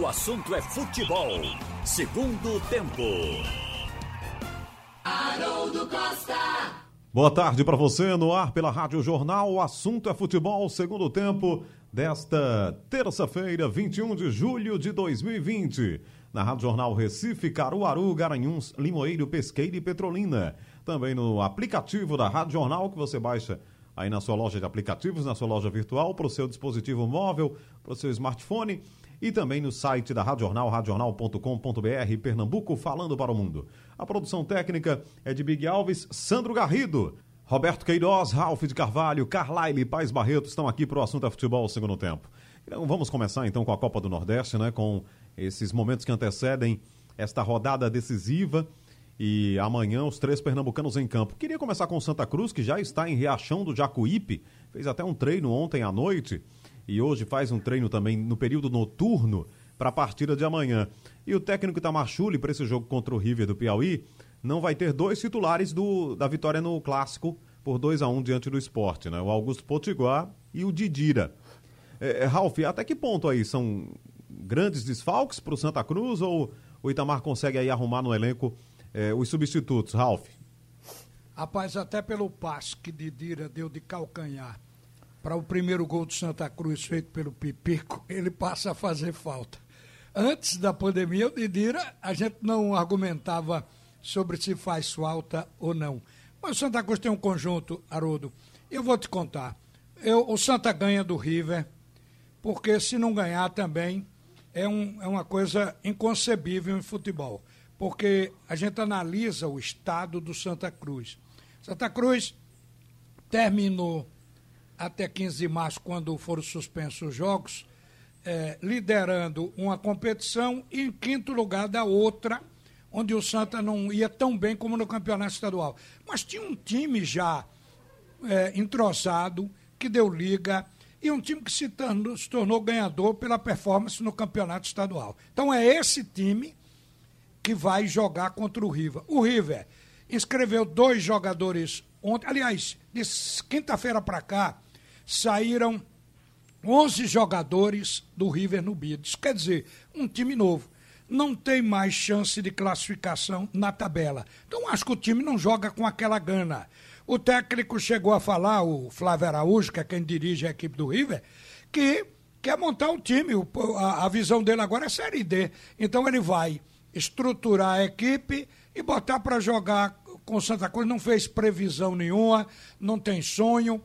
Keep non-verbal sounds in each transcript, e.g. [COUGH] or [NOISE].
O assunto é futebol. Segundo tempo. Haroldo Costa. Boa tarde para você no ar pela Rádio Jornal. O assunto é futebol. Segundo tempo desta terça-feira, 21 de julho de 2020. Na Rádio Jornal Recife, Caruaru, Garanhuns, Limoeiro, Pesqueira e Petrolina. Também no aplicativo da Rádio Jornal que você baixa aí na sua loja de aplicativos, na sua loja virtual, para o seu dispositivo móvel, para o seu smartphone e também no site da Rádio Jornal, radiojornal.com.br, Pernambuco falando para o mundo. A produção técnica é de Big Alves, Sandro Garrido, Roberto Queiroz, Ralph de Carvalho, Carlaile Paz Barreto estão aqui para o assunto é futebol segundo tempo. Então vamos começar então com a Copa do Nordeste, né, com esses momentos que antecedem esta rodada decisiva e amanhã os três pernambucanos em campo. Queria começar com Santa Cruz, que já está em Riachão do Jacuípe, fez até um treino ontem à noite e hoje faz um treino também no período noturno para a partida de amanhã. E o técnico Itamar Chuli, para esse jogo contra o River do Piauí, não vai ter dois titulares do, da vitória no Clássico por 2 a 1 um diante do esporte, né? O Augusto Potiguar e o Didira. É, é, Ralf, até que ponto aí são grandes desfalques para o Santa Cruz ou o Itamar consegue aí arrumar no elenco é, os substitutos, Ralf? Rapaz, até pelo passe que Didira deu de calcanhar para o primeiro gol do Santa Cruz feito pelo Pipico, [LAUGHS] ele passa a fazer falta. Antes da pandemia, o Didira, a gente não argumentava sobre se faz falta ou não. Mas o Santa Cruz tem um conjunto, Haroldo. Eu vou te contar. Eu, o Santa ganha do River, porque se não ganhar também é, um, é uma coisa inconcebível em futebol porque a gente analisa o estado do Santa Cruz. Santa Cruz terminou até 15 de março, quando foram suspensos os jogos, é, liderando uma competição e em quinto lugar da outra, onde o Santa não ia tão bem como no campeonato estadual. Mas tinha um time já é, entrosado, que deu liga, e um time que se tornou, se tornou ganhador pela performance no campeonato estadual. Então é esse time que vai jogar contra o River. O River inscreveu dois jogadores ontem, aliás, de quinta-feira para cá, saíram 11 jogadores do River no Bids. Quer dizer, um time novo. Não tem mais chance de classificação na tabela. Então acho que o time não joga com aquela gana. O técnico chegou a falar, o Flávio Araújo, que é quem dirige a equipe do River, que quer montar um time. A visão dele agora é Série D. Então ele vai estruturar a equipe e botar para jogar com Santa Cruz. Não fez previsão nenhuma, não tem sonho.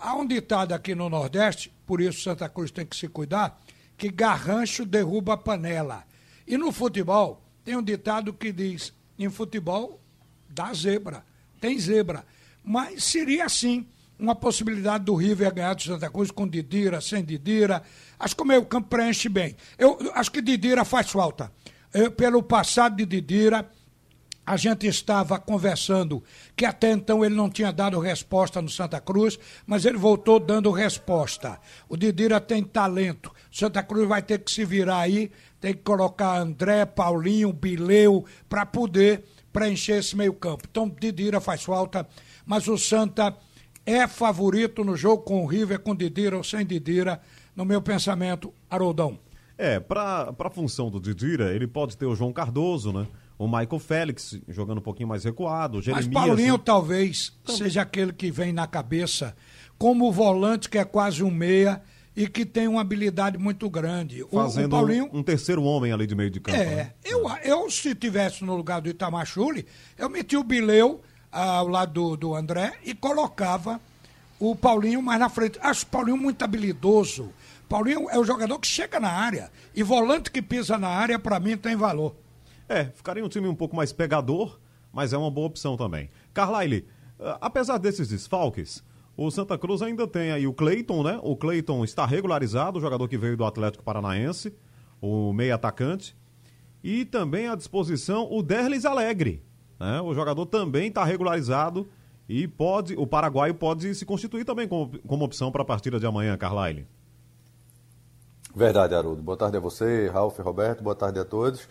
Há um ditado aqui no Nordeste, por isso Santa Cruz tem que se cuidar, que garrancho derruba a panela. E no futebol, tem um ditado que diz: em futebol, dá zebra, tem zebra. Mas seria assim uma possibilidade do River ganhar do Santa Cruz com Didira, sem Didira. Acho que o meio campo preenche bem. Eu acho que Didira faz falta. Eu, pelo passado de Didira, a gente estava conversando que até então ele não tinha dado resposta no Santa Cruz, mas ele voltou dando resposta. O Didira tem talento. Santa Cruz vai ter que se virar aí, tem que colocar André, Paulinho, Bileu, para poder preencher esse meio-campo. Então, Didira faz falta, mas o Santa é favorito no jogo com o River, com Didira ou sem Didira, no meu pensamento, Haroldão. É, para a função do Didira, ele pode ter o João Cardoso, né? O Michael Félix jogando um pouquinho mais recuado, o Jeremias... Mas Paulinho né? talvez então... seja aquele que vem na cabeça como o volante que é quase um meia e que tem uma habilidade muito grande. Fazendo o, Paulinho... um terceiro homem ali de meio de campo. É, né? eu, eu se tivesse no lugar do Itamar Chuli, eu metia o Bileu ao lado do, do André e colocava o Paulinho mais na frente. Acho o Paulinho muito habilidoso Paulinho é o jogador que chega na área. E volante que pisa na área, para mim, tem valor. É, ficaria um time um pouco mais pegador, mas é uma boa opção também. Carlyle, eh, apesar desses desfalques, o Santa Cruz ainda tem aí o Cleiton, né? O Cleiton está regularizado, o jogador que veio do Atlético Paranaense, o meio atacante. E também à disposição o Derlis Alegre. Né? O jogador também está regularizado e pode, o paraguaio pode se constituir também como, como opção para a partida de amanhã, Carlyle. Verdade, Haroldo. Boa tarde a você, Ralf, Roberto, boa tarde a todos.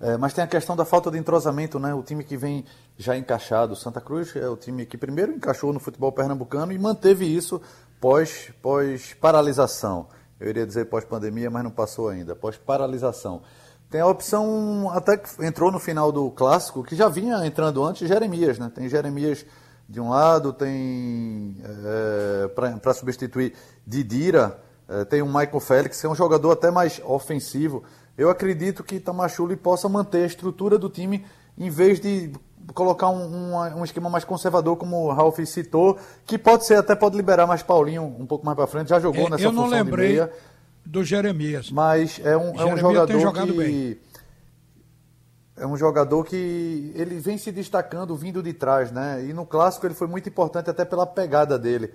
É, mas tem a questão da falta de entrosamento, né? O time que vem já encaixado, Santa Cruz é o time que primeiro encaixou no futebol pernambucano e manteve isso pós, pós paralisação. Eu iria dizer pós-pandemia, mas não passou ainda, pós-paralisação. Tem a opção, até que entrou no final do clássico, que já vinha entrando antes, Jeremias, né? Tem Jeremias de um lado, tem é, para substituir Didira, é, tem o Michael Félix, que é um jogador até mais ofensivo. Eu acredito que Tamachuli possa manter a estrutura do time em vez de colocar um, um, um, esquema mais conservador, como o Ralf citou, que pode ser, até pode liberar mais Paulinho um pouco mais para frente, já jogou é, nessa eu não lembrei de meia. do Jeremias. Mas é um, é um jogador que... Bem. É um jogador que ele vem se destacando vindo de trás, né? E no clássico ele foi muito importante até pela pegada dele.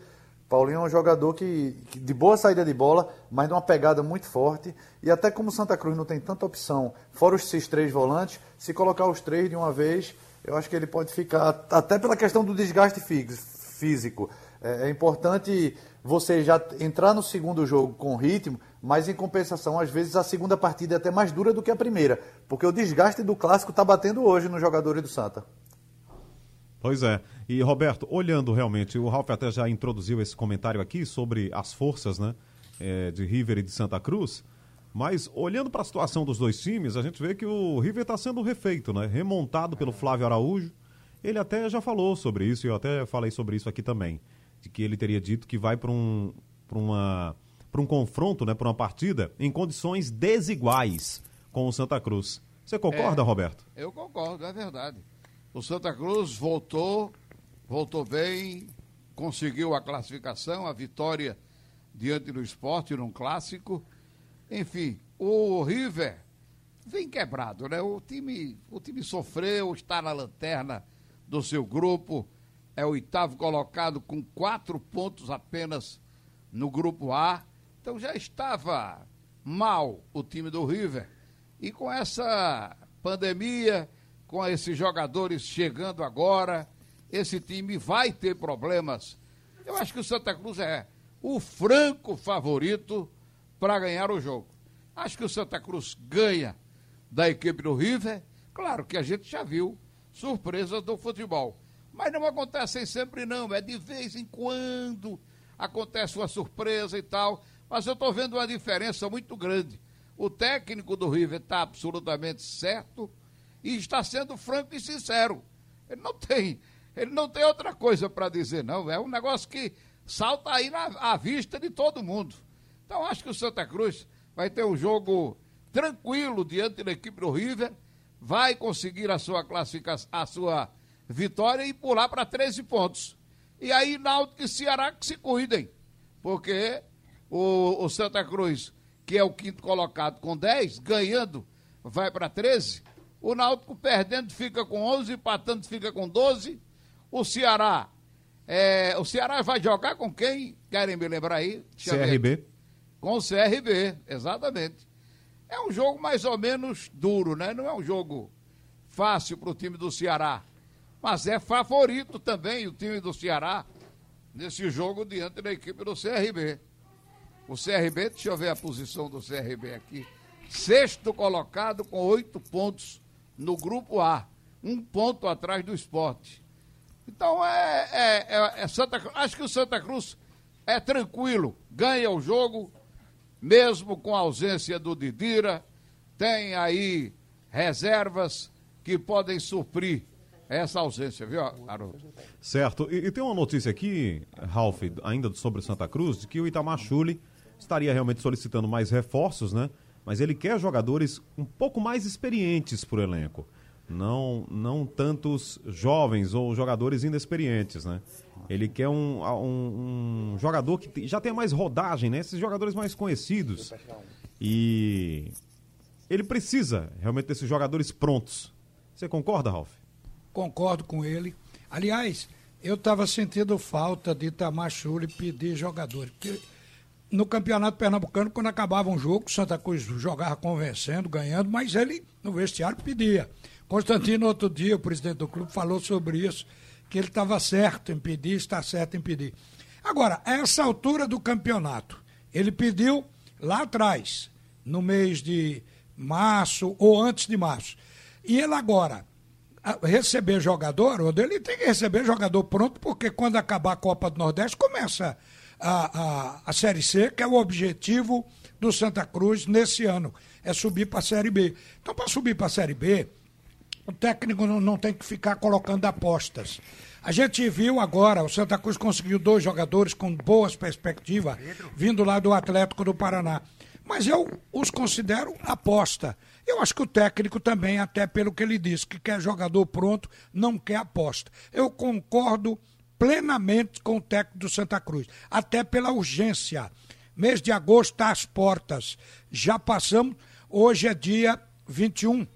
Paulinho é um jogador que, que, de boa saída de bola, mas de uma pegada muito forte. E até como Santa Cruz não tem tanta opção, fora esses três volantes, se colocar os três de uma vez, eu acho que ele pode ficar, até pela questão do desgaste físico. É, é importante você já entrar no segundo jogo com ritmo, mas em compensação, às vezes a segunda partida é até mais dura do que a primeira, porque o desgaste do clássico está batendo hoje nos jogadores do Santa. Pois é. E Roberto, olhando realmente, o Ralf até já introduziu esse comentário aqui sobre as forças né, é, de River e de Santa Cruz. Mas olhando para a situação dos dois times, a gente vê que o River está sendo refeito, né? Remontado pelo Flávio Araújo. Ele até já falou sobre isso, e eu até falei sobre isso aqui também. De que ele teria dito que vai para um, uma, um confronto, né, para uma partida, em condições desiguais com o Santa Cruz. Você concorda, é, Roberto? Eu concordo, é verdade. O Santa Cruz voltou, voltou bem, conseguiu a classificação, a vitória diante do esporte num clássico enfim, o River vem quebrado, né? O time, o time sofreu, está na lanterna do seu grupo, é o oitavo colocado com quatro pontos apenas no grupo A. Então já estava mal o time do River. E com essa pandemia, com esses jogadores chegando agora, esse time vai ter problemas. Eu acho que o Santa Cruz é o franco favorito para ganhar o jogo. Acho que o Santa Cruz ganha da equipe do River. Claro que a gente já viu surpresas do futebol. Mas não acontecem sempre, não. É de vez em quando acontece uma surpresa e tal. Mas eu estou vendo uma diferença muito grande. O técnico do River está absolutamente certo e está sendo franco e sincero. Ele não tem, ele não tem outra coisa para dizer, não. É um negócio que salta aí na, à vista de todo mundo. Então acho que o Santa Cruz vai ter um jogo tranquilo diante da equipe do River, vai conseguir a sua classificação, a sua vitória e pular para 13 pontos. E aí Náutico e Ceará que se cuidem, porque o, o Santa Cruz, que é o quinto colocado com 10, ganhando, vai para 13. O Náutico perdendo fica com 11, empatando fica com 12. O Ceará, é, o Ceará vai jogar com quem? Querem me lembrar aí? Deixa CRB. Com o CRB, exatamente. É um jogo mais ou menos duro, né? Não é um jogo fácil para o time do Ceará. Mas é favorito também o time do Ceará nesse jogo diante da equipe do CRB. O CRB, deixa eu ver a posição do CRB aqui. Sexto colocado com oito pontos no grupo A. Um ponto atrás do esporte. Então é, é, é, é Santa Acho que o Santa Cruz é tranquilo, ganha o jogo, mesmo com a ausência do Didira, tem aí reservas que podem suprir essa ausência, viu, Haroldo? Certo. E, e, tem uma notícia aqui, Ralf, ainda sobre Santa Cruz, de que o Itamar Chuli estaria realmente solicitando mais reforços, né? Mas ele quer jogadores um pouco mais experientes para o elenco. Não, não tantos jovens ou jogadores inexperientes, né? Ele quer um, um, um jogador que já tenha mais rodagem, né? Esses jogadores mais conhecidos. E ele precisa realmente desses jogadores prontos. Você concorda, Ralf? Concordo com ele. Aliás, eu estava sentindo falta de Itamar Chuli pedir jogadores. Porque no Campeonato Pernambucano, quando acabava um jogo, Santa Cruz jogava convencendo, ganhando, mas ele no vestiário pedia. Constantino, outro dia, o presidente do clube, falou sobre isso que ele estava certo em pedir, está certo em pedir. Agora, a essa altura do campeonato, ele pediu lá atrás, no mês de março ou antes de março. E ele agora receber jogador, ele tem que receber jogador pronto, porque quando acabar a Copa do Nordeste começa a, a, a Série C, que é o objetivo do Santa Cruz nesse ano, é subir para a Série B. Então, para subir para a Série B, o técnico não, não tem que ficar colocando apostas. A gente viu agora, o Santa Cruz conseguiu dois jogadores com boas perspectivas, vindo lá do Atlético do Paraná. Mas eu os considero aposta. Eu acho que o técnico também, até pelo que ele disse, que quer jogador pronto, não quer aposta. Eu concordo plenamente com o técnico do Santa Cruz, até pela urgência. Mês de agosto está às portas. Já passamos, hoje é dia 21.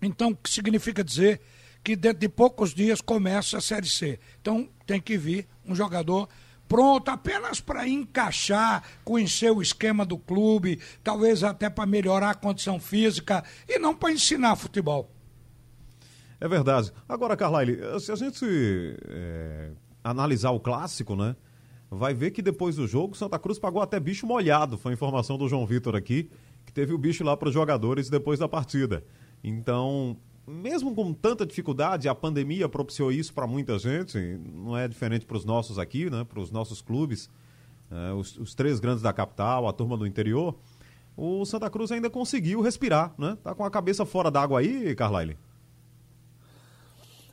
Então, o que significa dizer que dentro de poucos dias começa a Série C. Então, tem que vir um jogador pronto apenas para encaixar, conhecer o esquema do clube, talvez até para melhorar a condição física e não para ensinar futebol. É verdade. Agora, Carlyle, se a gente é, analisar o clássico, né? Vai ver que depois do jogo, Santa Cruz pagou até bicho molhado. Foi a informação do João Vitor aqui, que teve o bicho lá para os jogadores depois da partida. Então, mesmo com tanta dificuldade, a pandemia propiciou isso para muita gente, não é diferente para os nossos aqui, né, para os nossos clubes, é, os, os, três grandes da capital, a turma do interior, o Santa Cruz ainda conseguiu respirar, né? Tá com a cabeça fora d'água aí, Carlyle?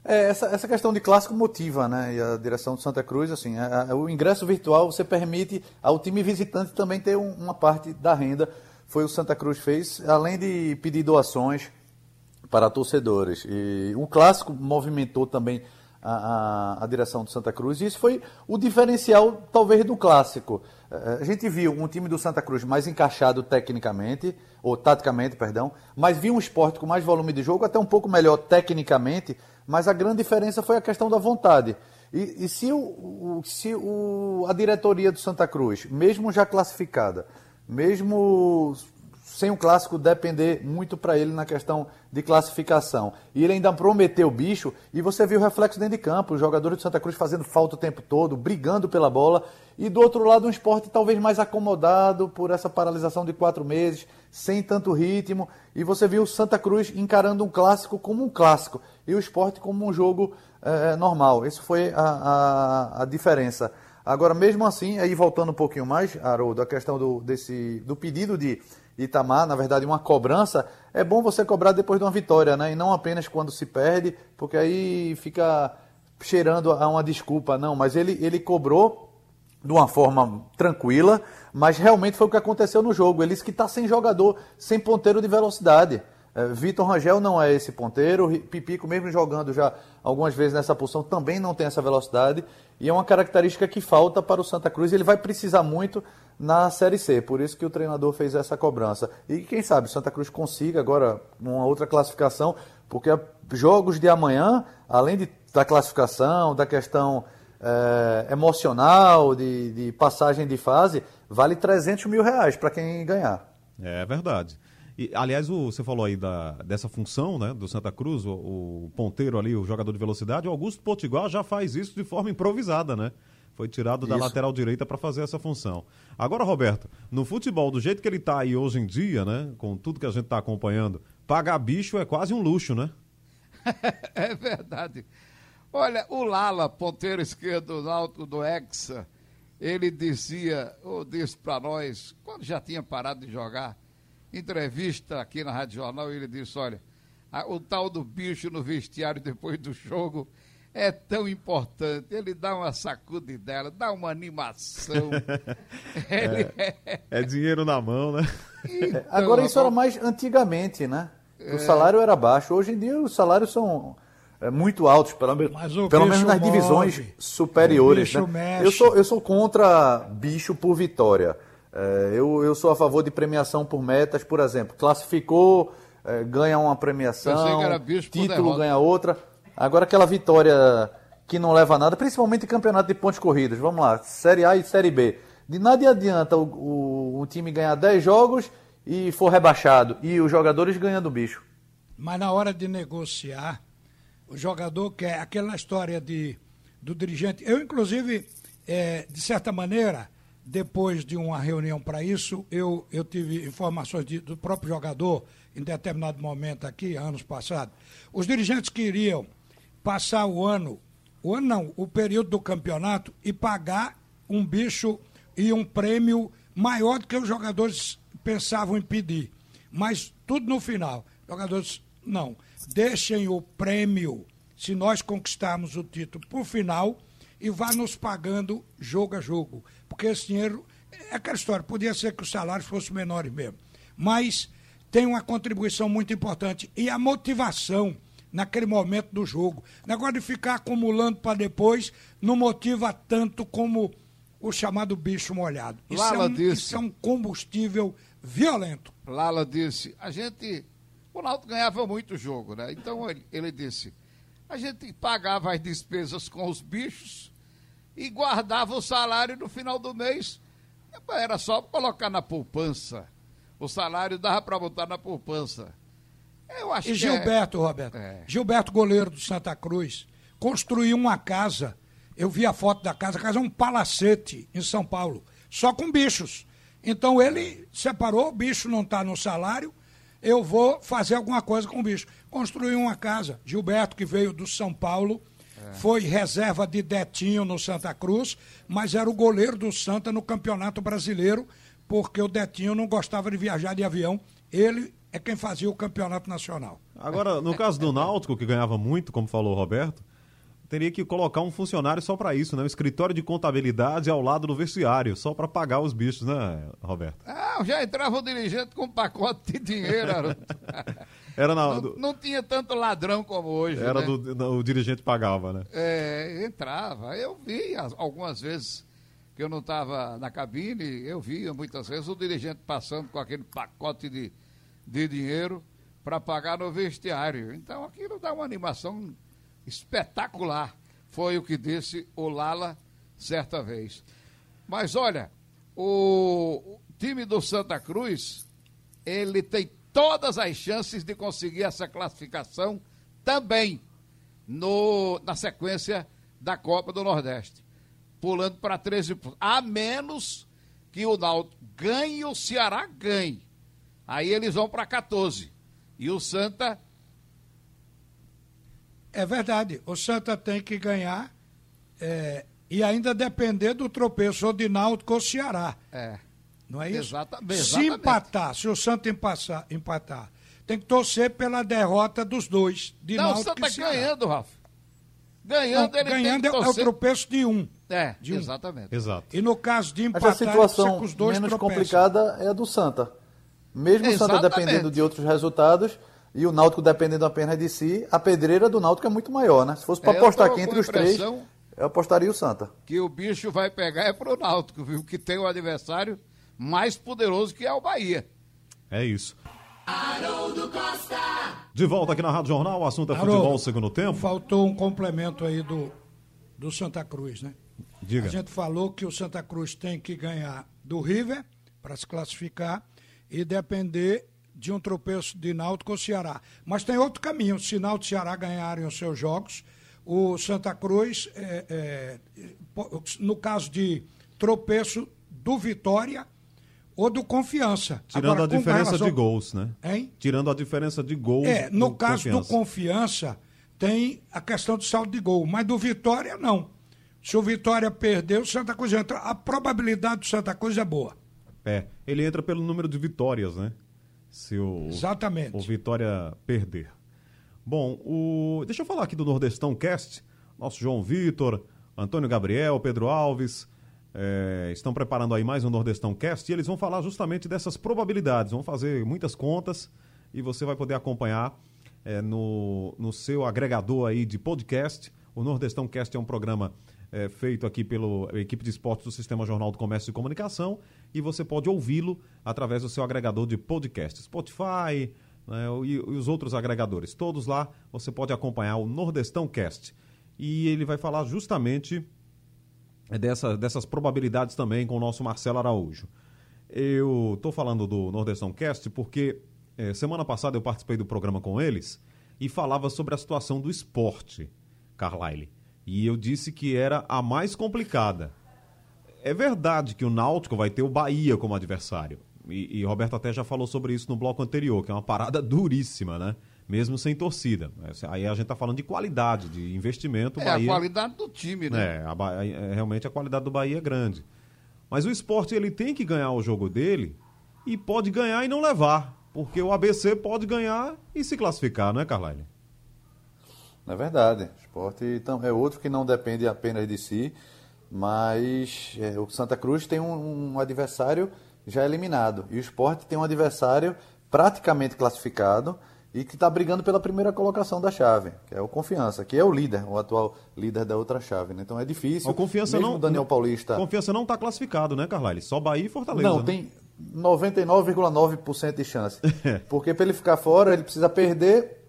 É, essa, essa questão de clássico motiva, né? E a direção do Santa Cruz, assim, a, a, o ingresso virtual você permite ao time visitante também ter um, uma parte da renda. Foi o Santa Cruz fez, além de pedir doações, para torcedores. E o clássico movimentou também a, a, a, direção do Santa Cruz, e isso foi o diferencial, talvez, do clássico. É, a gente viu um time do Santa Cruz mais encaixado tecnicamente, ou taticamente, perdão, mas viu um esporte com mais volume de jogo, até um pouco melhor tecnicamente, mas a grande diferença foi a questão da vontade. E, e se, o, se o, a diretoria do Santa Cruz, mesmo já classificada, mesmo sem o clássico depender muito para ele na questão de classificação. E ele ainda prometeu o bicho, e você viu o reflexo dentro de campo, os jogadores de Santa Cruz fazendo falta o tempo todo, brigando pela bola, e do outro lado um esporte talvez mais acomodado por essa paralisação de quatro meses, sem tanto ritmo, e você viu o Santa Cruz encarando um clássico como um clássico, e o esporte como um jogo é, normal. Essa foi a, a, a diferença. Agora, mesmo assim, aí voltando um pouquinho mais, Haroldo, a questão do, desse, do pedido de Itamar, na verdade, uma cobrança, é bom você cobrar depois de uma vitória, né? E não apenas quando se perde, porque aí fica cheirando a uma desculpa, não. Mas ele, ele cobrou de uma forma tranquila, mas realmente foi o que aconteceu no jogo. Ele disse que está sem jogador, sem ponteiro de velocidade. É, Vitor Rangel não é esse ponteiro, Pipico, mesmo jogando já algumas vezes nessa posição, também não tem essa velocidade. E é uma característica que falta para o Santa Cruz. Ele vai precisar muito na Série C, por isso que o treinador fez essa cobrança. E quem sabe o Santa Cruz consiga agora uma outra classificação, porque jogos de amanhã, além de, da classificação, da questão é, emocional, de, de passagem de fase, vale 300 mil reais para quem ganhar. É verdade. E, aliás, o, você falou aí da, dessa função né, do Santa Cruz, o, o ponteiro ali, o jogador de velocidade. O Augusto Potiguar já faz isso de forma improvisada, né? Foi tirado da lateral direita para fazer essa função. Agora, Roberto, no futebol, do jeito que ele está aí hoje em dia, né? Com tudo que a gente está acompanhando, pagar bicho é quase um luxo, né? [LAUGHS] é verdade. Olha, o Lala, ponteiro esquerdo do alto do Hexa, ele dizia, ou disse para nós, quando já tinha parado de jogar, entrevista aqui na Rádio Jornal, ele disse, olha, a, o tal do bicho no vestiário depois do jogo é tão importante. Ele dá uma sacudidela, dá uma animação. [LAUGHS] é, é, é, dinheiro na mão, né? Então, Agora, isso era mais antigamente, né? O é. salário era baixo. Hoje em dia, os salários são é, muito altos, pelo, pelo menos nas divisões move. superiores. Né? Eu, sou, eu sou contra bicho por vitória. É, eu, eu sou a favor de premiação por metas, por exemplo. Classificou, ganha uma premiação, título ganha outra. Agora aquela vitória que não leva a nada, principalmente em campeonato de pontos corridos. Vamos lá, Série A e Série B. De nada adianta o, o, o time ganhar 10 jogos e for rebaixado. E os jogadores ganhando o bicho. Mas na hora de negociar, o jogador quer aquela história de, do dirigente. Eu, inclusive, é, de certa maneira, depois de uma reunião para isso, eu, eu tive informações de, do próprio jogador em determinado momento aqui, anos passados. Os dirigentes queriam passar o ano, o ano não, o período do campeonato e pagar um bicho e um prêmio maior do que os jogadores pensavam em pedir. Mas tudo no final. Jogadores, não. Deixem o prêmio, se nós conquistarmos o título, por final e vá nos pagando jogo a jogo. Porque esse dinheiro, é aquela história, podia ser que os salários fossem menores mesmo. Mas tem uma contribuição muito importante. E a motivação naquele momento do jogo. O negócio de ficar acumulando para depois não motiva tanto como o chamado bicho molhado. Isso, Lala é, um, disse, isso é um combustível violento. Lala disse, a gente. O Náutico ganhava muito jogo, né? Então ele, ele disse, a gente pagava as despesas com os bichos e guardava o salário no final do mês. Era só colocar na poupança. O salário dava para botar na poupança. Eu acho e é- Gilberto, é... Roberto. É. Gilberto, goleiro do Santa Cruz, construiu uma casa. Eu vi a foto da casa. A casa é um palacete em São Paulo, só com bichos. Então ele separou, o bicho não está no salário, eu vou fazer alguma coisa com o bicho. Construiu uma casa. Gilberto, que veio do São Paulo, é. foi reserva de Detinho no Santa Cruz, mas era o goleiro do Santa no Campeonato Brasileiro, porque o Detinho não gostava de viajar de avião. Ele é quem fazia o campeonato nacional. Agora, no caso do Náutico, que ganhava muito, como falou o Roberto, teria que colocar um funcionário só para isso, né? Um escritório de contabilidade ao lado do vestiário, só para pagar os bichos, né, Roberto? Ah, já entrava o dirigente com um pacote de dinheiro. [LAUGHS] Era na, não, do... não, tinha tanto ladrão como hoje. Era né? do, do, o dirigente pagava, né? É, entrava. Eu vi algumas vezes que eu não estava na cabine, eu via muitas vezes o dirigente passando com aquele pacote de de dinheiro para pagar no vestiário. Então aquilo dá uma animação espetacular. Foi o que disse o Lala certa vez. Mas olha, o time do Santa Cruz, ele tem todas as chances de conseguir essa classificação também no, na sequência da Copa do Nordeste. Pulando para 13 pontos. A menos que o Náutico ganhe o Ceará ganhe. Aí eles vão para 14. E o Santa. É verdade. O Santa tem que ganhar é, e ainda depender do tropeço ou de Náutico ou Ceará. É. Não é isso? Exatamente. Se empatar, se o Santa empatar, empatar, tem que torcer pela derrota dos dois, de Não, Náutico o Santa e Ceará. ganhando, Rafa. Ganhando, Não, ele ganhando tem que é o tropeço de um. É, de um. exatamente. Exato. E no caso de empatar, Mas a situação os dois menos tropeçam. complicada é a do Santa. Mesmo o Santa dependendo de outros resultados e o Náutico dependendo apenas de si, a pedreira do Náutico é muito maior, né? Se fosse para é, apostar aqui entre os três, eu apostaria o Santa. Que o bicho vai pegar é pro Náutico, viu? Que tem o adversário mais poderoso que é o Bahia. É isso. Haroldo Costa. De volta aqui na Rádio Jornal, o assunto é Haroldo, futebol segundo tempo. Faltou um complemento aí do, do Santa Cruz, né? Diga. A gente falou que o Santa Cruz tem que ganhar do River para se classificar e depender de um tropeço de Náutico ou Ceará. Mas tem outro caminho. Se Náutico e Ceará ganharem os seus jogos, o Santa Cruz, é, é, no caso de tropeço do Vitória ou do Confiança. Tirando Agora, a diferença relação... de gols, né? Hein? Tirando a diferença de gols. É, no caso confiança. do Confiança, tem a questão do saldo de gol, mas do Vitória, não. Se o Vitória perder, o Santa Cruz entra. A probabilidade do Santa Cruz é boa. É, ele entra pelo número de vitórias, né? Se o, Exatamente. o Vitória perder. Bom, o... deixa eu falar aqui do Nordestão Cast. Nosso João Vitor, Antônio Gabriel, Pedro Alves é, estão preparando aí mais um Nordestão Cast e eles vão falar justamente dessas probabilidades. Vão fazer muitas contas e você vai poder acompanhar é, no, no seu agregador aí de podcast. O Nordestão Cast é um programa é, feito aqui pela equipe de esportes do Sistema Jornal do Comércio e Comunicação e você pode ouvi-lo através do seu agregador de podcast, Spotify né, e, e, os outros agregadores. Todos lá você pode acompanhar o Nordestão Cast. E ele vai falar justamente dessa, dessas probabilidades também com o nosso Marcelo Araújo. Eu estou falando do Nordestão Cast porque é, semana passada eu participei do programa com eles e falava sobre a situação do esporte, Carlyle. E eu disse que era a mais complicada. É verdade que o Náutico vai ter o Bahia como adversário. E, e Roberto até já falou sobre isso no bloco anterior, que é uma parada duríssima, né? mesmo sem torcida. Aí a gente está falando de qualidade, de investimento. É Bahia, a qualidade do time, né? É, a, é, realmente a qualidade do Bahia é grande. Mas o esporte ele tem que ganhar o jogo dele e pode ganhar e não levar. Porque o ABC pode ganhar e se classificar, não é, Carlyle? É verdade. O esporte é outro que não depende apenas de si, mas é, o Santa Cruz tem um, um adversário já eliminado. E o esporte tem um adversário praticamente classificado e que está brigando pela primeira colocação da chave, que é o Confiança, que é o líder, o atual líder da outra chave. Né? Então é difícil. O Confiança Mesmo não. Daniel Paulista. Confiança não está classificado, né, Carlyle? Só Bahia e Fortaleza. Não, né? tem 99,9% de chance. [LAUGHS] Porque para ele ficar fora, ele precisa perder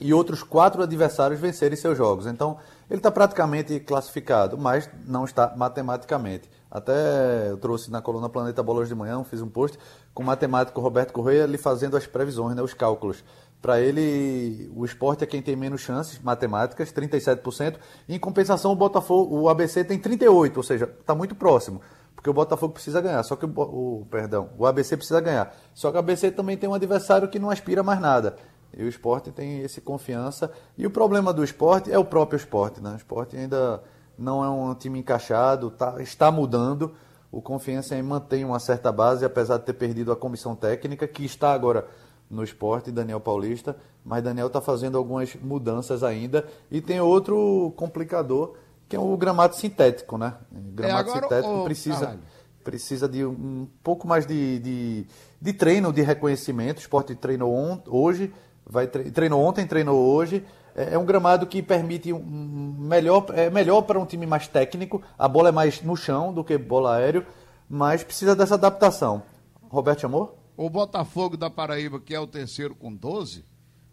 e outros quatro adversários vencerem seus jogos. Então, ele está praticamente classificado, mas não está matematicamente. Até eu trouxe na coluna Planeta Bolas de Manhã, fiz um post com o matemático Roberto Correia lhe fazendo as previsões, né, os cálculos. Para ele, o esporte é quem tem menos chances matemáticas, 37%. Em compensação, o Botafogo, o ABC tem 38%, ou seja, está muito próximo. Porque o Botafogo precisa ganhar, só que o, o, perdão, o ABC precisa ganhar. Só que o ABC também tem um adversário que não aspira mais nada. E o esporte tem esse confiança. E o problema do esporte é o próprio esporte. Né? O esporte ainda não é um time encaixado, tá, está mudando. O Confiança mantém uma certa base, apesar de ter perdido a comissão técnica, que está agora no esporte, Daniel Paulista, mas Daniel está fazendo algumas mudanças ainda. E tem outro complicador, que é o gramado sintético, né? O gramado é, agora, sintético precisa, precisa de um pouco mais de, de, de treino, de reconhecimento. O esporte treinou on, hoje, vai treinou ontem, treinou hoje. É, é um gramado que permite um melhor, é melhor para um time mais técnico. A bola é mais no chão do que bola aéreo, mas precisa dessa adaptação. Roberto Amor? O Botafogo da Paraíba, que é o terceiro com 12,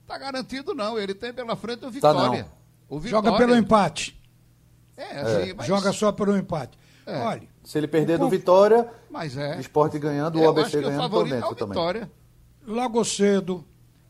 tá garantido não. Ele tem pela frente o Vitória. Tá o Vitória. Joga pelo empate. É, assim, é. Mas... Joga só pelo empate. É. Olha, se ele perder do Vitória, mas é. esporte ganhando, o ABC ganhando por dentro é também. Logo cedo,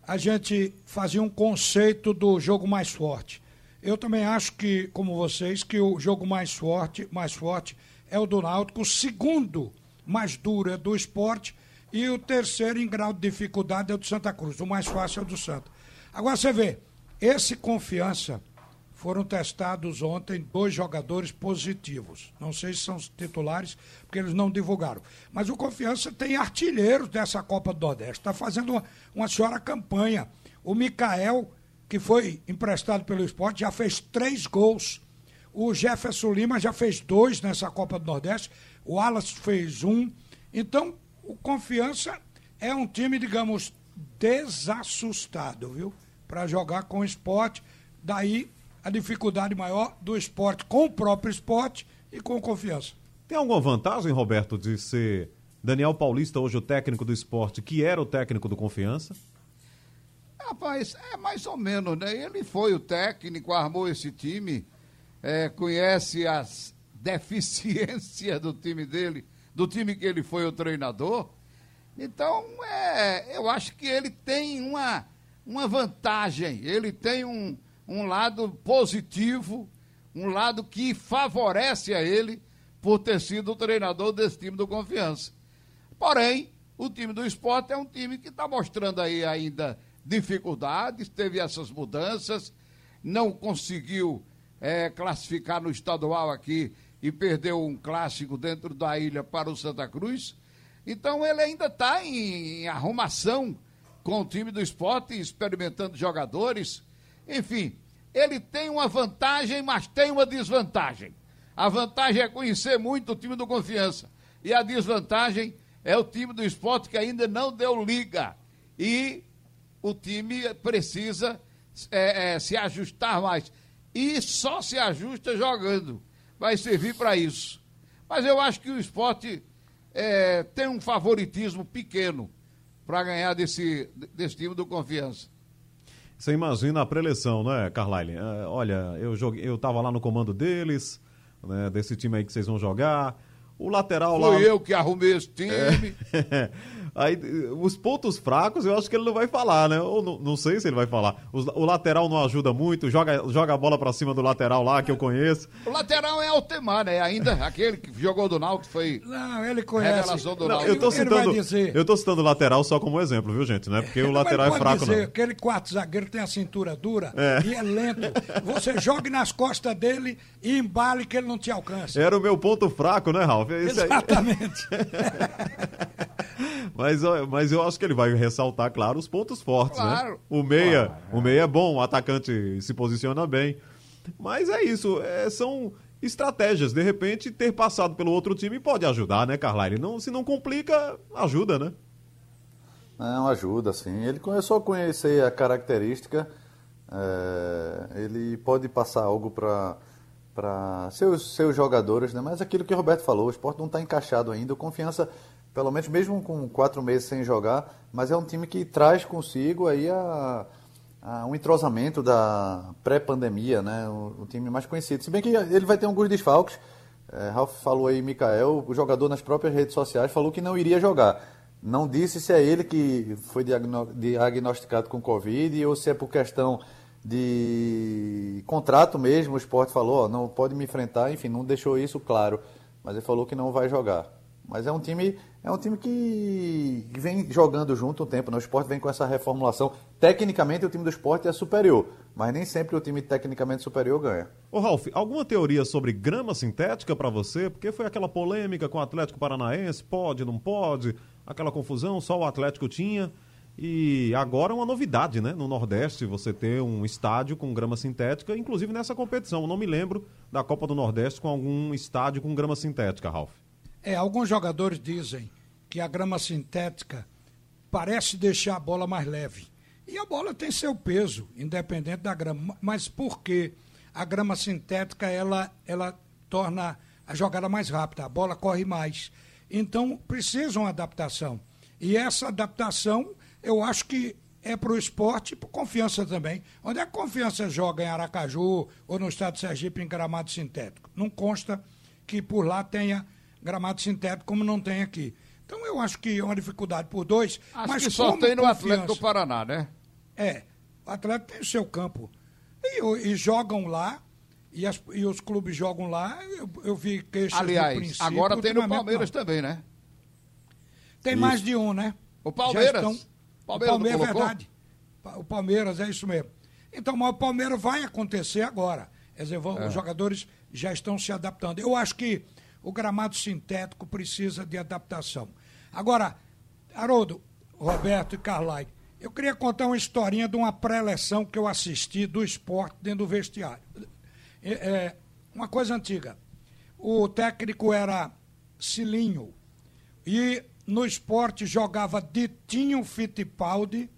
a gente fazia um conceito do jogo mais forte. Eu também acho que, como vocês, que o jogo mais forte, mais forte é o do Náutico, o segundo mais duro é do esporte e o terceiro em grau de dificuldade é o do Santa Cruz. O mais fácil é o do Santa. Agora você vê, esse confiança foram testados ontem dois jogadores positivos. Não sei se são titulares, porque eles não divulgaram. Mas o Confiança tem artilheiros dessa Copa do Nordeste. Está fazendo uma, uma senhora campanha. O Mikael, que foi emprestado pelo esporte, já fez três gols. O Jefferson Lima já fez dois nessa Copa do Nordeste. O Alas fez um. Então, o Confiança é um time, digamos, desassustado, viu? Para jogar com o esporte. Daí a dificuldade maior do esporte com o próprio esporte e com confiança. Tem alguma vantagem, Roberto, de ser Daniel Paulista hoje o técnico do esporte, que era o técnico do Confiança? Rapaz, é mais ou menos, né? Ele foi o técnico, armou esse time, é, conhece as [LAUGHS] deficiências do time dele, do time que ele foi o treinador. Então, é, eu acho que ele tem uma, uma vantagem, ele tem um, um lado positivo, um lado que favorece a ele por ter sido o treinador desse time do Confiança. Porém, o time do esporte é um time que está mostrando aí ainda dificuldades, teve essas mudanças, não conseguiu é, classificar no estadual aqui e perdeu um clássico dentro da ilha para o Santa Cruz. Então ele ainda está em, em arrumação com o time do esporte, experimentando jogadores. Enfim, ele tem uma vantagem, mas tem uma desvantagem. A vantagem é conhecer muito o time do Confiança. E a desvantagem é o time do esporte que ainda não deu liga. E o time precisa é, é, se ajustar mais. E só se ajusta jogando. Vai servir para isso. Mas eu acho que o esporte é, tem um favoritismo pequeno para ganhar desse, desse time do Confiança. Você imagina a preleção, né, Carlyle? É, olha, eu joguei, eu tava lá no comando deles, né, desse time aí que vocês vão jogar. O lateral lá. Foi eu que arrumei esse time. É. [LAUGHS] Aí, os pontos fracos, eu acho que ele não vai falar, né? Ou não, não sei se ele vai falar. O, o, lateral não ajuda muito, joga, joga a bola pra cima do lateral lá, que eu conheço. O lateral é Altemar, né? Ainda aquele que jogou do Náutico foi. Não, ele conhece. Revelação do Náutico. eu tô citando, eu tô citando o lateral só como exemplo, viu, gente? Não é porque o lateral é fraco, dizer, não. Aquele quarto zagueiro tem a cintura dura é. e é lento. Você jogue nas costas dele e embale que ele não te alcança. Era o meu ponto fraco, né, Ralf? Esse Exatamente. [LAUGHS] mas, mas eu acho que ele vai ressaltar, claro, os pontos fortes, né? claro. né? O meia, claro, é. o meia é bom, o atacante se posiciona bem. Mas é isso, é, são estratégias. De repente, ter passado pelo outro time pode ajudar, né, Carlyle? Não, se não complica, ajuda, né? Não, ajuda, sim. Ele começou a conhecer a característica, é, ele pode passar algo para para seus, seus jogadores, né? mas aquilo que o Roberto falou, o esporte não está encaixado ainda, o confiança, pelo menos mesmo com quatro meses sem jogar, mas é um time que traz consigo aí a, a um entrosamento da pré-pandemia, né? O, o, time mais conhecido. Se bem que ele vai ter alguns desfalques, é, Ralf falou aí, Mikael, o jogador nas próprias redes sociais falou que não iria jogar. Não disse se é ele que foi diagnosticado com Covid ou se é por questão de contrato mesmo, o esporte falou, ó, não pode me enfrentar, enfim, não deixou isso claro, mas ele falou que não vai jogar. Mas é um time, é um time que vem jogando junto um tempo, né? o esporte vem com essa reformulação. Tecnicamente o time do esporte é superior, mas nem sempre o time tecnicamente superior ganha. Ô Ralf, alguma teoria sobre grama sintética para você? Porque foi aquela polêmica com o Atlético Paranaense, pode, não pode, aquela confusão, só o Atlético tinha. E agora é uma novidade, né? No Nordeste, você ter um estádio com grama sintética, inclusive nessa competição. Eu não me lembro da Copa do Nordeste com algum estádio com grama sintética, Ralf. É, alguns jogadores dizem que a grama sintética parece deixar a bola mais leve. E a bola tem seu peso, independente da grama. Mas por que a grama sintética ela, ela torna a jogada mais rápida, a bola corre mais. Então, precisa uma adaptação. E essa adaptação eu acho que é para o esporte e para confiança também. Onde é que confiança joga em Aracaju ou no estado de Sergipe em gramado sintético? Não consta que por lá tenha gramado sintético como não tem aqui. Então eu acho que é uma dificuldade por dois. Acho mas que só tem no Atlético do Paraná, né? É. O Atlético tem o seu campo. E, e jogam lá, e, as, e, os clubes jogam lá. Eu, eu vi queixas Aliás, agora tem no Palmeiras não. também, né? Tem Isso. mais de um, né? O Palmeiras. Palmeiras, o Palmeiras é verdade. O Palmeiras é isso mesmo. Então, mas o Palmeiras vai acontecer agora. Quer dizer, vão, é. os jogadores já estão se adaptando. Eu acho que o gramado sintético precisa de adaptação. Agora, Haroldo, Roberto e Carlai, eu queria contar uma historinha de uma pré-eleção que eu assisti do esporte dentro do vestiário. É, é, uma coisa antiga. O técnico era Cilinho. E no esporte jogava Ditinho Fittipaldi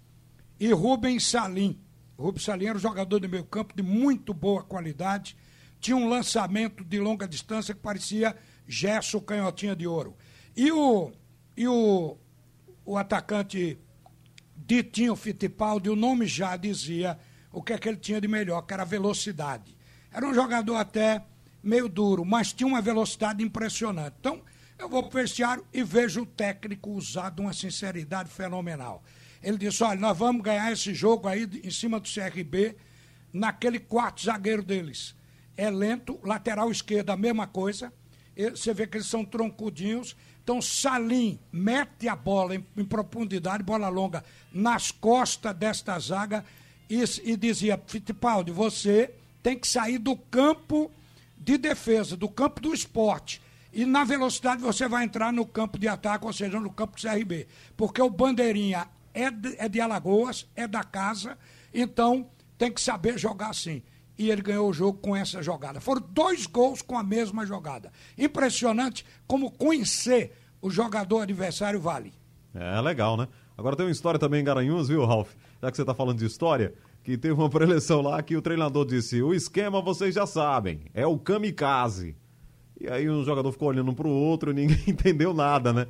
e Rubens Salim. Rubens Salim era um jogador do meio campo de muito boa qualidade. Tinha um lançamento de longa distância que parecia Gesso Canhotinha de Ouro. E o, e o, o atacante Ditinho Fittipaldi, o nome já dizia o que é que ele tinha de melhor, que era velocidade. Era um jogador até meio duro, mas tinha uma velocidade impressionante. Então, eu vou para o vestiário e vejo o técnico usar de uma sinceridade fenomenal. Ele disse: olha, nós vamos ganhar esse jogo aí em cima do CRB, naquele quarto zagueiro deles. É lento, lateral esquerda, a mesma coisa. Você vê que eles são troncudinhos. Então, Salim mete a bola em, em profundidade, bola longa, nas costas desta zaga e, e dizia: Fittipaldi, você tem que sair do campo de defesa, do campo do esporte e na velocidade você vai entrar no campo de ataque, ou seja, no campo do CRB. Porque o Bandeirinha é de, é de Alagoas, é da casa, então tem que saber jogar assim. E ele ganhou o jogo com essa jogada. Foram dois gols com a mesma jogada. Impressionante como conhecer o jogador adversário vale. É legal, né? Agora tem uma história também em Garanhuns, viu, Ralf? Já que você está falando de história, que teve uma [LAUGHS] preleção lá que o treinador disse: o esquema vocês já sabem, é o kamikaze. E aí um jogador ficou olhando um pro outro e ninguém [LAUGHS] entendeu nada, né?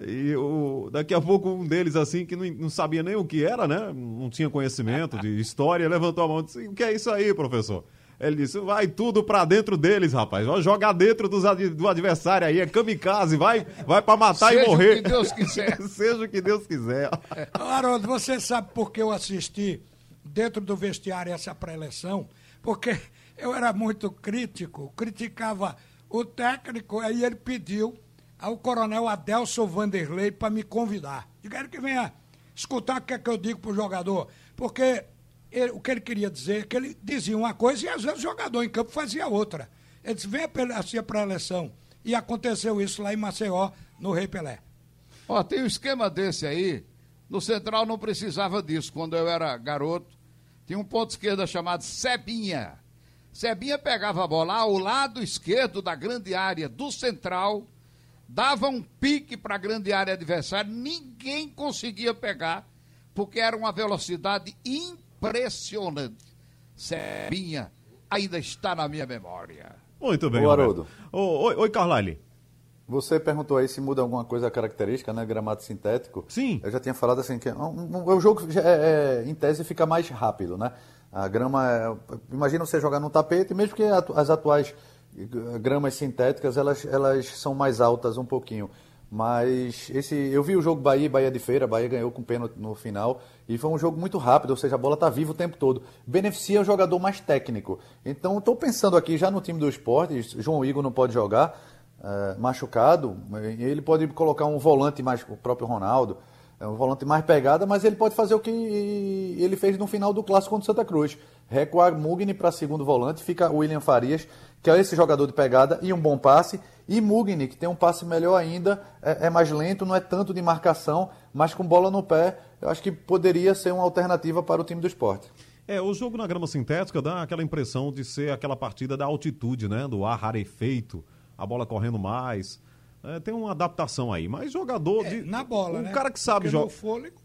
E o, daqui a pouco um deles, assim, que não, não, sabia nem o que era, né? Não tinha conhecimento de história, levantou a mão e disse: O que é isso aí, professor? Ele disse: vai tudo pra dentro deles, rapaz. Vai jogar dentro dos, do adversário aí. É kamikaze, vai, vai pra matar Seja e morrer. [LAUGHS] Seja o que Deus quiser. Seja o que Deus quiser. Haroldo, você sabe por que eu assisti dentro do vestiário essa pré-eleição? Porque eu era muito crítico, criticava o técnico, aí ele pediu ao coronel Adelson Vanderlei para me convidar. Eu quero que venha escutar o que é que eu digo para o jogador. Porque ele, o que ele queria dizer é que ele dizia uma coisa e às vezes o jogador em campo fazia outra. Ele disse, venha assim para a eleição. E aconteceu isso lá em Maceió, no Rei Pelé. Ó, tem um esquema desse aí. No Central não precisava disso. Quando eu era garoto, tinha um ponto esquerda chamado Sebinha. Sebinha pegava a bola ao lado esquerdo da grande área do Central, dava um pique para a grande área adversária, ninguém conseguia pegar, porque era uma velocidade impressionante. Sebinha ainda está na minha memória. Muito bem, Ô, Haroldo. Oi, oi, Carlyle. Você perguntou aí se muda alguma coisa característica, né? Gramado sintético. Sim. Eu já tinha falado assim que um, um, o jogo, é, é, em tese, fica mais rápido, né? A grama, é, imagina você jogar num tapete, mesmo que as atuais gramas sintéticas, elas, elas são mais altas um pouquinho. Mas esse, eu vi o jogo Bahia Bahia de Feira, Bahia ganhou com pênalti no final, e foi um jogo muito rápido, ou seja, a bola está viva o tempo todo. Beneficia o jogador mais técnico. Então, estou pensando aqui já no time do esporte, João Igor não pode jogar, é, machucado, ele pode colocar um volante mais, o próprio Ronaldo, é um volante mais pegada, mas ele pode fazer o que ele fez no final do clássico contra Santa Cruz. Recuar Mugni para segundo volante, fica William Farias, que é esse jogador de pegada e um bom passe. E Mugni, que tem um passe melhor ainda, é, é, mais lento, não é tanto de marcação, mas com bola no pé, eu acho que poderia ser uma alternativa para o time do esporte. É, o jogo na grama sintética dá aquela impressão de ser aquela partida da altitude, né? Do ar rarefeito, a bola correndo mais. É, tem uma adaptação aí, mas jogador é, de. na bola, um né? cara que sabe jogar.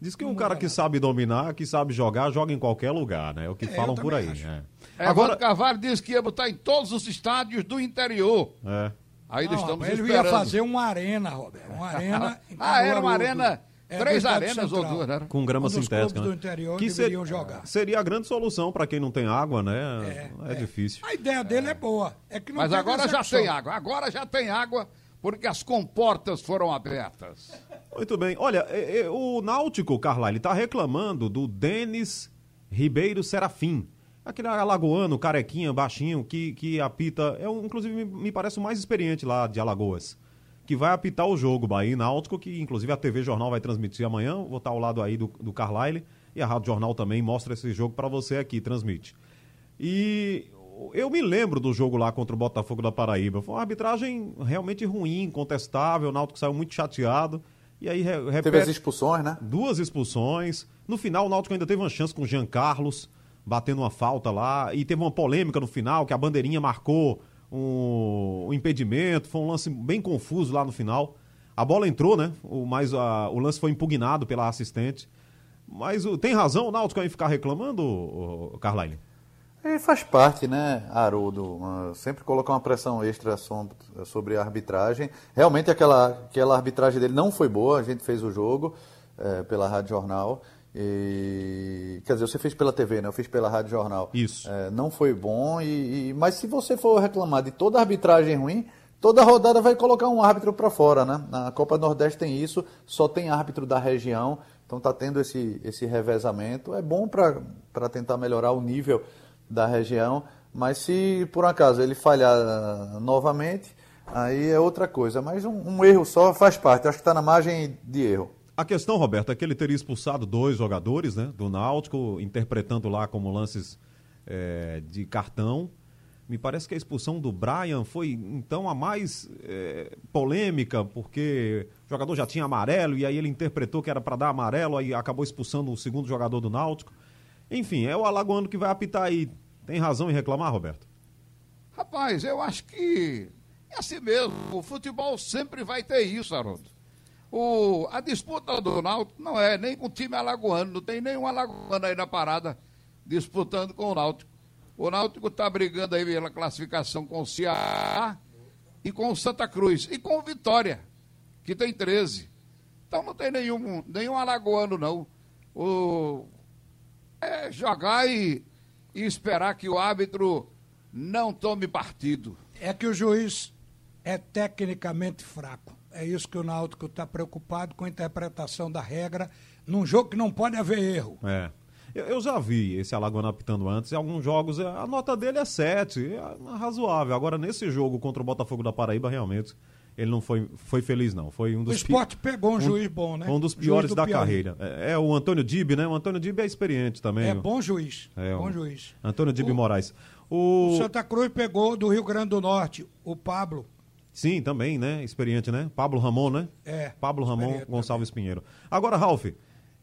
Diz que um cara que nada. sabe dominar, que sabe jogar, joga em qualquer lugar, né? É o que É, falam por aí. acho. É. É, Agora. Carvalho disse que ia botar em todos os estádios do interior. É. Ainda Não, estamos ele esperando. ia fazer uma arena, Roberto. Uma arena. [LAUGHS] Ah, era uma arena, é, três arenas ou duas, né? Com grama os sintética. né? do interior que deveriam ser- jogar. Seria a grande solução para quem não tem água, né? É, difícil. A ideia dele é boa. É que não Mas agora já tem água. Agora já tem água, porque as comportas foram abertas. Muito bem. Olha, é, é, o Náutico, Carlyle, está reclamando do Denis Ribeiro Serafim. Aquele alagoano, carequinha, baixinho, que, que apita. É, um, inclusive, me, me parece o mais experiente lá de Alagoas. Que vai apitar o jogo Bahia e Náutico, que inclusive a TV Jornal vai transmitir amanhã. Vou estar ao lado aí do, do Carlyle. E a Rádio Jornal também mostra esse jogo para você aqui, transmite. E eu me lembro do jogo lá contra o Botafogo da Paraíba. Foi uma arbitragem realmente ruim, incontestável. O Náutico saiu muito chateado. E aí re- Teve repete as expulsões, né? duas expulsões. No final, o Náutico ainda teve uma chance com o Jean Carlos, batendo uma falta lá. E teve uma polêmica no final, que a bandeirinha marcou um, um impedimento. Foi um lance bem confuso lá no final. A bola entrou, né? O, mas a- o lance foi impugnado pela assistente. Mas o- tem razão o Náutico em ficar reclamando, o, Carline? E faz parte, né, Haroldo? Ah, sempre colocar uma pressão extra sobre a arbitragem. Realmente aquela, aquela arbitragem dele não foi boa, a gente fez o jogo eh, pela Rádio Jornal. E, quer dizer, você fez pela TV, né? Eu fiz pela Rádio Jornal. Isso. Eh, não foi bom, e, e- mas se você for reclamar de toda arbitragem ruim, toda rodada vai colocar um árbitro para fora, né? Na Copa Nordeste tem isso, só tem árbitro da região, então tá tendo esse, esse revezamento. É bom para tentar melhorar o nível da região, mas se por acaso ele falhar ah, novamente, aí é outra coisa. Mas um, um erro só faz parte, acho que está na margem de erro. A questão, Roberto, é que ele teria expulsado dois jogadores né, do Náutico, interpretando lá como lances é, de cartão. Me parece que a expulsão do Brian foi, então, a mais é, polêmica, porque o jogador já tinha amarelo e aí ele interpretou que era para dar amarelo, aí acabou expulsando o segundo jogador do Náutico. Enfim, é o Alagoano que vai apitar aí. Tem razão em reclamar, Roberto? Rapaz, eu acho que é assim mesmo. O futebol sempre vai ter isso, Haroldo. O, a disputa do Náutico não é nem com o time alagoano, não tem nenhum alagoano aí na parada disputando com o Náutico. O Náutico está brigando aí pela classificação com o Ceará e com o Santa Cruz e com o Vitória, que tem 13. Então não tem nenhum, nenhum alagoano, não. O, é jogar e, e esperar que o árbitro não tome partido. É que o juiz é tecnicamente fraco. É isso que o Náutico está preocupado com a interpretação da regra num jogo que não pode haver erro. É. Eu, já vi esse Alagoano apitando antes, em alguns jogos a nota dele é 7, é razoável. Agora, nesse jogo contra o Botafogo da Paraíba, realmente, ele não foi, foi feliz, não. Foi um dos o esporte pi... pegou um, um, juiz bom, né? Um dos piores da carreira. É, é, o Antônio Dib, né? O Antônio Dib é experiente também. É bom juiz. É, bom juiz. Antônio Dib Moraes. O... o Santa Cruz pegou do Rio Grande do Norte, o Pablo. Sim, também, né? Experiente, né? Pablo Ramon, né? É. Pablo Ramon Gonçalves também. Pinheiro. Agora, Ralf,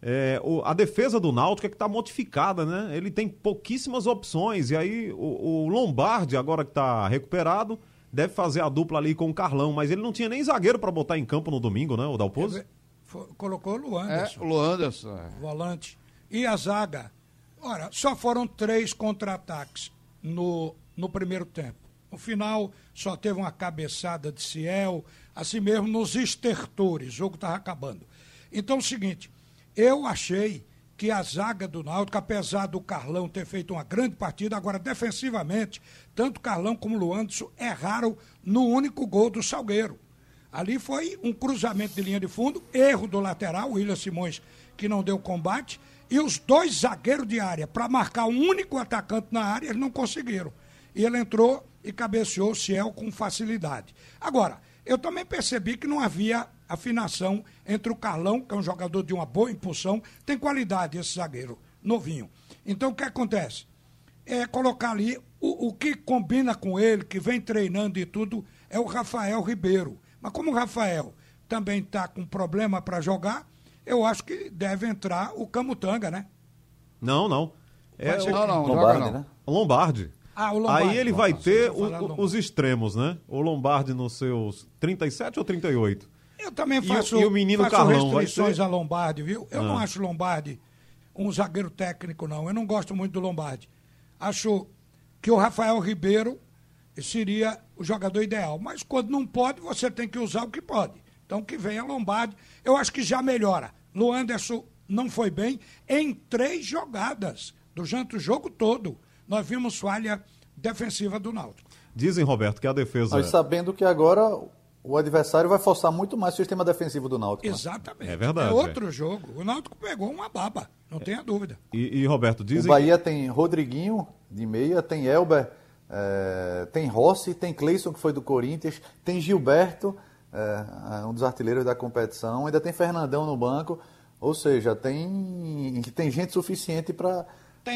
é, o, a defesa do Náutico é que está modificada, né? Ele tem pouquíssimas opções. E aí o, o Lombardi, agora que está recuperado, deve fazer a dupla ali com o Carlão. Mas ele não tinha nem zagueiro para botar em campo no domingo, né? O Dalpozo? É, colocou o Luanderson. É, o Luanderson. É. Volante. E a zaga? Ora, só foram três contra-ataques no, no primeiro tempo. No final, só teve uma cabeçada de Ciel, assim mesmo nos estertores. O jogo estava acabando. Então, é o seguinte eu achei que a zaga do Náutico, apesar do Carlão ter feito uma grande partida, agora defensivamente, tanto Carlão como Luanderson erraram no único gol do Salgueiro. Ali foi um cruzamento de linha de fundo, erro do lateral, William Simões, que não deu combate, e os dois zagueiros de área, para marcar um único atacante na área, eles não conseguiram. E ele entrou e cabeceou o Ciel com facilidade. Agora, eu também percebi que não havia afinação entre o Carlão, que é um jogador de uma boa impulsão, tem qualidade esse zagueiro, novinho. Então o que acontece? É colocar ali o, o que combina com ele, que vem treinando e tudo, é o Rafael Ribeiro. Mas como o Rafael também está com problema para jogar, eu acho que deve entrar o Camutanga, né? Não, não. É o... Não, não, Lombardi, não. né? Lombardi. Ah, o Lombardi. Aí ele vai ter o, os extremos, né? O Lombardi nos seus 37 ou 38? Eu também faço, e, e o menino faço Carlão restrições a Lombardi, viu? Eu ah. não acho Lombardi um zagueiro técnico, não. Eu não gosto muito do Lombardi. Acho que o Rafael Ribeiro seria o jogador ideal. Mas quando não pode, você tem que usar o que pode. Então que venha Lombardi. Eu acho que já melhora. Luanderson não foi bem em três jogadas durante o jogo todo. Nós vimos falha defensiva do Náutico. Dizem, Roberto, que a defesa. Mas sabendo que agora o adversário vai forçar muito mais o sistema defensivo do Náutico. Né? Exatamente. É verdade. É outro é. jogo. O Náutico pegou uma baba, não é. tenha dúvida. E, e, Roberto, dizem... O Bahia tem Rodriguinho, de meia, tem Elber, é, tem Rossi, tem Cleison, que foi do Corinthians, tem Gilberto, é, um dos artilheiros da competição, ainda tem Fernandão no banco, ou seja, tem, tem gente suficiente para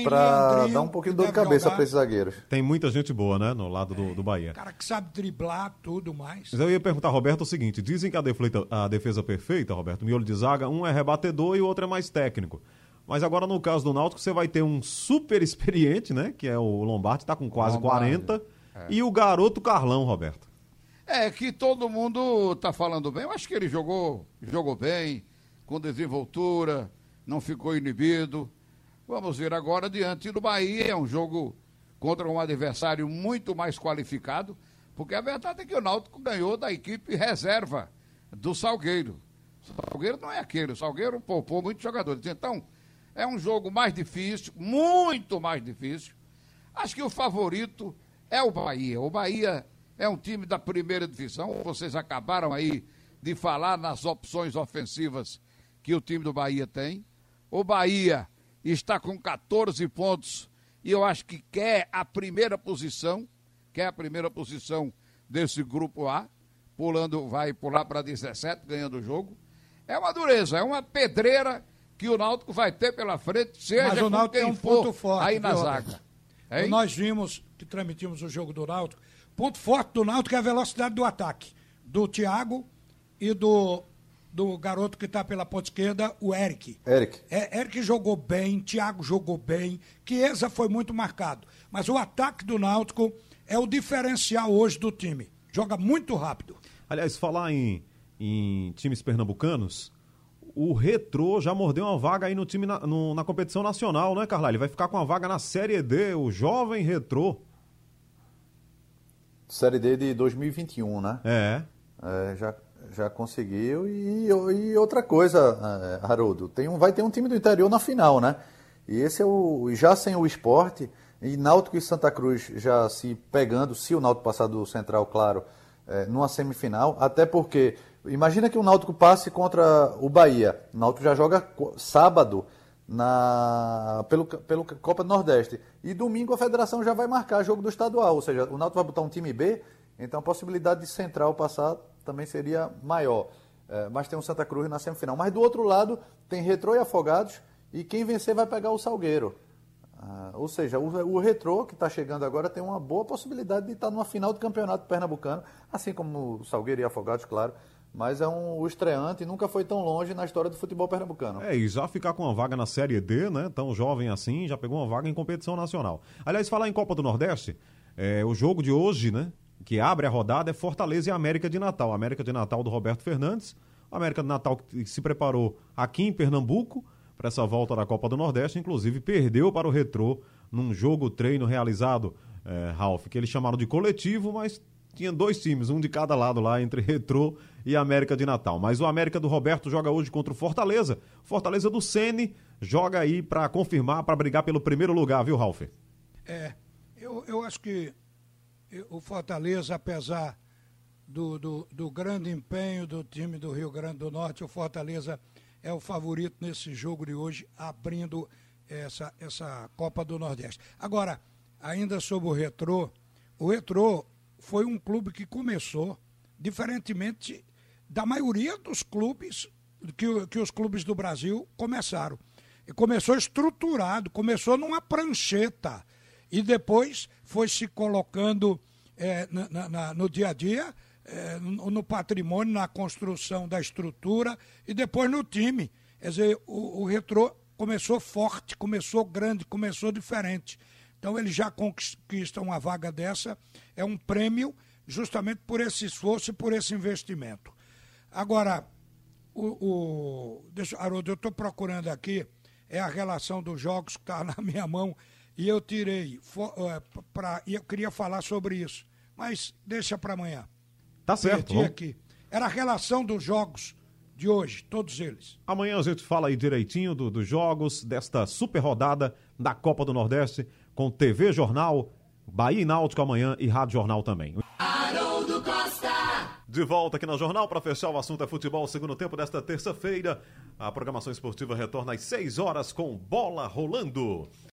para dar um pouquinho de dor de cabeça para esses zagueiros. Tem muita gente boa, né, no lado do, do Bahia. Cara que sabe driblar tudo mais. Mas eu ia perguntar, Roberto, o seguinte: dizem que a, defleita, a defesa perfeita, Roberto, miolo de zaga, um é rebatedor e o outro é mais técnico. Mas agora, no caso do Náutico, você vai ter um super [LAUGHS] experiente, né? Que é o Lombardi, está com quase Lombardi. 40. É. E o garoto Carlão, Roberto. É, que todo mundo está falando bem. Eu acho que ele jogou, jogou bem, com desenvoltura, não ficou inibido. Vamos ver agora diante do Bahia, é um jogo contra um adversário muito mais qualificado, porque a verdade é que o Náutico ganhou da equipe reserva do Salgueiro. O Salgueiro não é aquele, o Salgueiro poupou muitos jogadores. Então, é um jogo mais difícil, muito mais difícil. Acho que o favorito é o Bahia. O Bahia é um time da primeira divisão. Vocês acabaram aí de falar nas opções ofensivas que o time do Bahia tem. O Bahia está com 14 pontos e eu acho que quer a primeira posição, quer a primeira posição desse grupo A, pulando, vai pular para 17, ganhando o jogo. É uma dureza, é uma pedreira que o Náutico vai ter pela frente, seja Mas o Náutico quem um ponto forte, aí na zaga. Hein? Nós vimos que transmitimos o jogo do Náutico. Ponto forte do Náutico é a velocidade do ataque do Thiago e do do garoto que está pela ponta esquerda, o Eric. Eric. É, Eric jogou bem, Thiago jogou bem, Chiesa foi muito marcado. Mas o ataque do Náutico é o diferencial hoje do time. Joga muito rápido. Aliás, falar em, em times pernambucanos, o Retrô já mordeu uma vaga aí no time na, no, na competição nacional, né, Carla? Ele vai ficar com a vaga na Série D, o jovem Retrô. Série D de 2021, né? É. é já já conseguiu. E, e outra coisa, é, Haroldo, tem um, vai ter um time do interior na final, né? E esse é o. Já sem o esporte, E Náutico e Santa Cruz já se pegando, se o Náutico passar do Central, claro, é, numa semifinal, até porque imagina que o Náutico passe contra o Bahia. O Náutico já joga sábado na pelo, pelo Copa do Nordeste. E domingo a federação já vai marcar jogo do estadual, ou seja, o Náutico vai botar um time B, então a possibilidade de Central passar também seria maior. É, mas tem o Santa Cruz na semifinal. Mas do outro lado tem Retrô e Afogados e quem vencer vai pegar o Salgueiro. Ah, ou seja, o, o Retrô, que está chegando agora, tem uma boa possibilidade de estar tá numa final do campeonato pernambucano, assim como o Salgueiro e Afogados, claro. Mas é um estreante e nunca foi tão longe na história do futebol pernambucano. É, e já ficar com uma vaga na Série D, né? Tão jovem assim, já pegou uma vaga em competição nacional. Aliás, falar em Copa do Nordeste, é, o jogo de hoje, né? Que abre a rodada é Fortaleza e América de Natal. América de Natal do Roberto Fernandes. América de Natal que se preparou aqui em Pernambuco para essa volta da Copa do Nordeste, inclusive perdeu para o Retrô num jogo treino realizado, é, Ralf, que eles chamaram de coletivo, mas tinha dois times, um de cada lado lá, entre Retrô e América de Natal. Mas o América do Roberto joga hoje contra o Fortaleza. Fortaleza do Sene joga aí para confirmar, para brigar pelo primeiro lugar, viu, Ralf? É, eu, eu acho que o Fortaleza, apesar do, do, do grande empenho do time do Rio Grande do Norte, o Fortaleza é o favorito nesse jogo de hoje, abrindo essa, essa Copa do Nordeste. Agora, ainda sobre o Retrô, o Retrô foi um clube que começou, diferentemente da maioria dos clubes que, que os clubes do Brasil começaram. E começou estruturado, começou numa prancheta e depois foi se colocando é, na, na, no dia a dia é, no patrimônio, na construção da estrutura e depois no time. Quer dizer, o, o retrô começou forte, começou grande, começou diferente. Então ele já conquista uma vaga dessa, é um prêmio justamente por esse esforço e por esse investimento. Agora, o, o deixa, Haroldo, eu estou procurando aqui, é a relação dos jogos que está [LAUGHS] na minha mão, e eu tirei, for, é, pra, e eu queria falar sobre isso, mas deixa para amanhã. Tá certo. Aqui. Era a relação dos jogos de hoje, todos eles. Amanhã a gente fala aí direitinho do, dos jogos desta super rodada da Copa do Nordeste com TV Jornal, Bahia e Náutico amanhã e Rádio Jornal também. Haroldo Costa. De volta aqui no Jornal para fechar o assunto é futebol, segundo tempo desta terça-feira. A programação esportiva retorna às 6 horas com bola rolando.